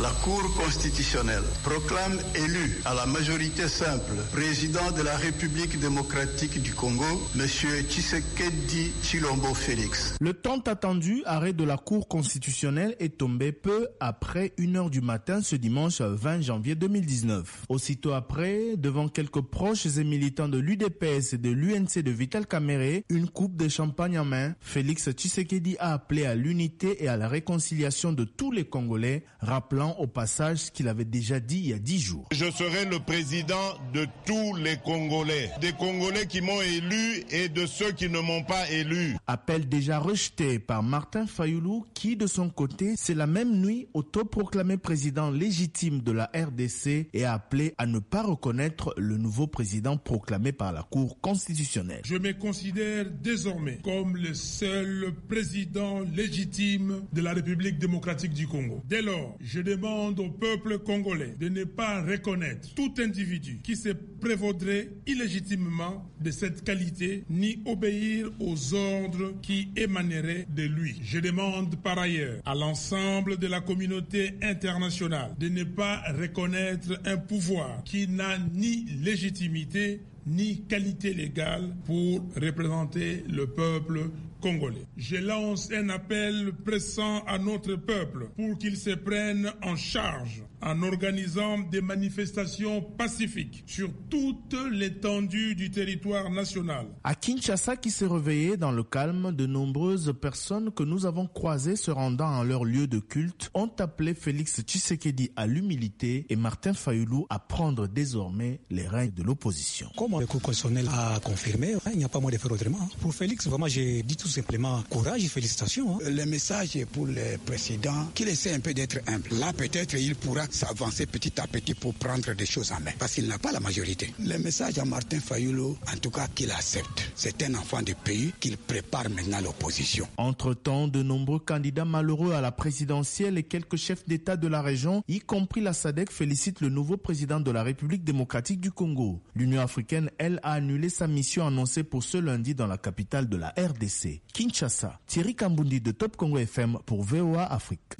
La Cour constitutionnelle proclame élu à la majorité simple président de la République démocratique du Congo, M. Tshisekedi Chilombo Félix. Le tant attendu arrêt de la Cour constitutionnelle est tombé peu après 1h du matin ce dimanche 20 janvier 2019. Aussitôt après, devant quelques proches et militants de l'UDPS et de l'UNC de Vital Kamere, une coupe de champagne en main, Félix Tshisekedi a appelé à l'unité et à la réconciliation de tous les Congolais, rappelant au passage ce qu'il avait déjà dit il y a dix jours. Je serai le président de tous les Congolais, des Congolais qui m'ont élu et de ceux qui ne m'ont pas élu. Appel déjà rejeté par Martin Fayoulou qui, de son côté, c'est la même nuit autoproclamé président légitime de la RDC et a appelé à ne pas reconnaître le nouveau président proclamé par la Cour constitutionnelle. Je me considère désormais comme le seul président légitime de la République démocratique du Congo. Dès lors, je demande au peuple congolais de ne pas reconnaître tout individu qui se prévaudrait illégitimement de cette qualité ni obéir aux ordres qui émaneraient de lui. Je demande par ailleurs à l'ensemble de la communauté internationale de ne pas reconnaître un pouvoir qui n'a ni légitimité ni qualité légale pour représenter le peuple congolais. Je lance un appel pressant à notre peuple pour qu'il se prenne en charge en organisant des manifestations pacifiques sur toute l'étendue du territoire national. À Kinshasa, qui s'est réveillé dans le calme, de nombreuses personnes que nous avons croisées se rendant en leur lieu de culte ont appelé Félix Tshisekedi à l'humilité et Martin Fayoulou à prendre désormais les règnes de l'opposition. Comme le Cour constitutionnel a confirmé, il n'y a pas moyen de faire autrement. Pour Félix, vraiment, j'ai dit tout simplement courage et félicitations. Le message est pour le président qu'il essaie un peu d'être humble. Là, peut-être, il pourra s'avancer petit à petit pour prendre des choses en main, parce qu'il n'a pas la majorité. Le message à Martin Fayoulou, en tout cas, qu'il accepte. C'est un enfant du pays qu'il prépare maintenant l'opposition. Entre-temps, de nombreux candidats malheureux à la présidentielle et quelques chefs d'État de la région, y compris la SADC, félicitent le nouveau président de la République démocratique du Congo. L'Union africaine, elle, a annulé sa mission annoncée pour ce lundi dans la capitale de la RDC, Kinshasa. Thierry Kambundi de Top Congo FM pour VOA Afrique.